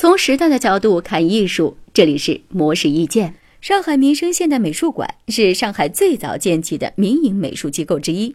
从时代的角度看艺术，这里是模式意见。上海民生现代美术馆是上海最早建起的民营美术机构之一，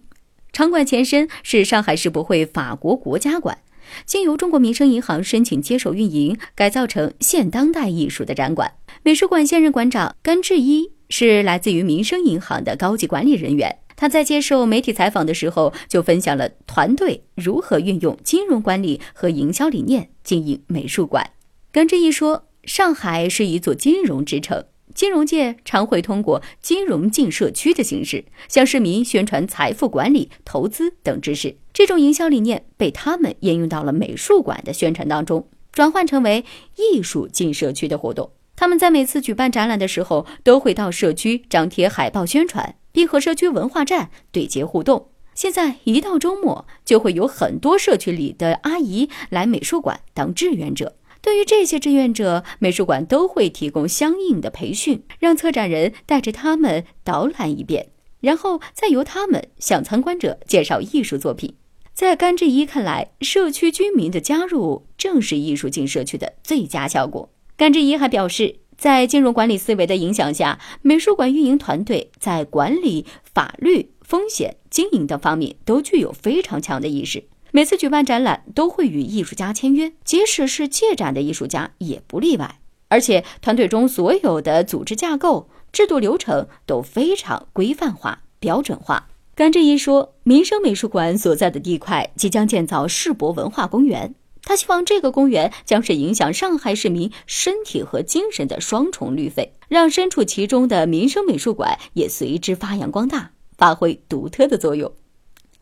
场馆前身是上海世博会法国国家馆，经由中国民生银行申请接手运营，改造成现当代艺术的展馆。美术馆现任馆长甘志一是来自于民生银行的高级管理人员。他在接受媒体采访的时候，就分享了团队如何运用金融管理和营销理念经营美术馆。甘志一说：“上海是一座金融之城，金融界常会通过金融进社区的形式，向市民宣传财富管理、投资等知识。这种营销理念被他们应用到了美术馆的宣传当中，转换成为艺术进社区的活动。他们在每次举办展览的时候，都会到社区张贴海报宣传。”并和社区文化站对接互动。现在一到周末，就会有很多社区里的阿姨来美术馆当志愿者。对于这些志愿者，美术馆都会提供相应的培训，让策展人带着他们导览一遍，然后再由他们向参观者介绍艺术作品。在甘志一看来，社区居民的加入正是艺术进社区的最佳效果。甘志一还表示。在金融管理思维的影响下，美术馆运营团队在管理、法律、风险、经营等方面都具有非常强的意识。每次举办展览都会与艺术家签约，即使是借展的艺术家也不例外。而且团队中所有的组织架构、制度流程都非常规范化、标准化。甘志一说，民生美术馆所在的地块即将建造世博文化公园。他希望这个公园将是影响上海市民身体和精神的双重绿肺，让身处其中的民生美术馆也随之发扬光大，发挥独特的作用。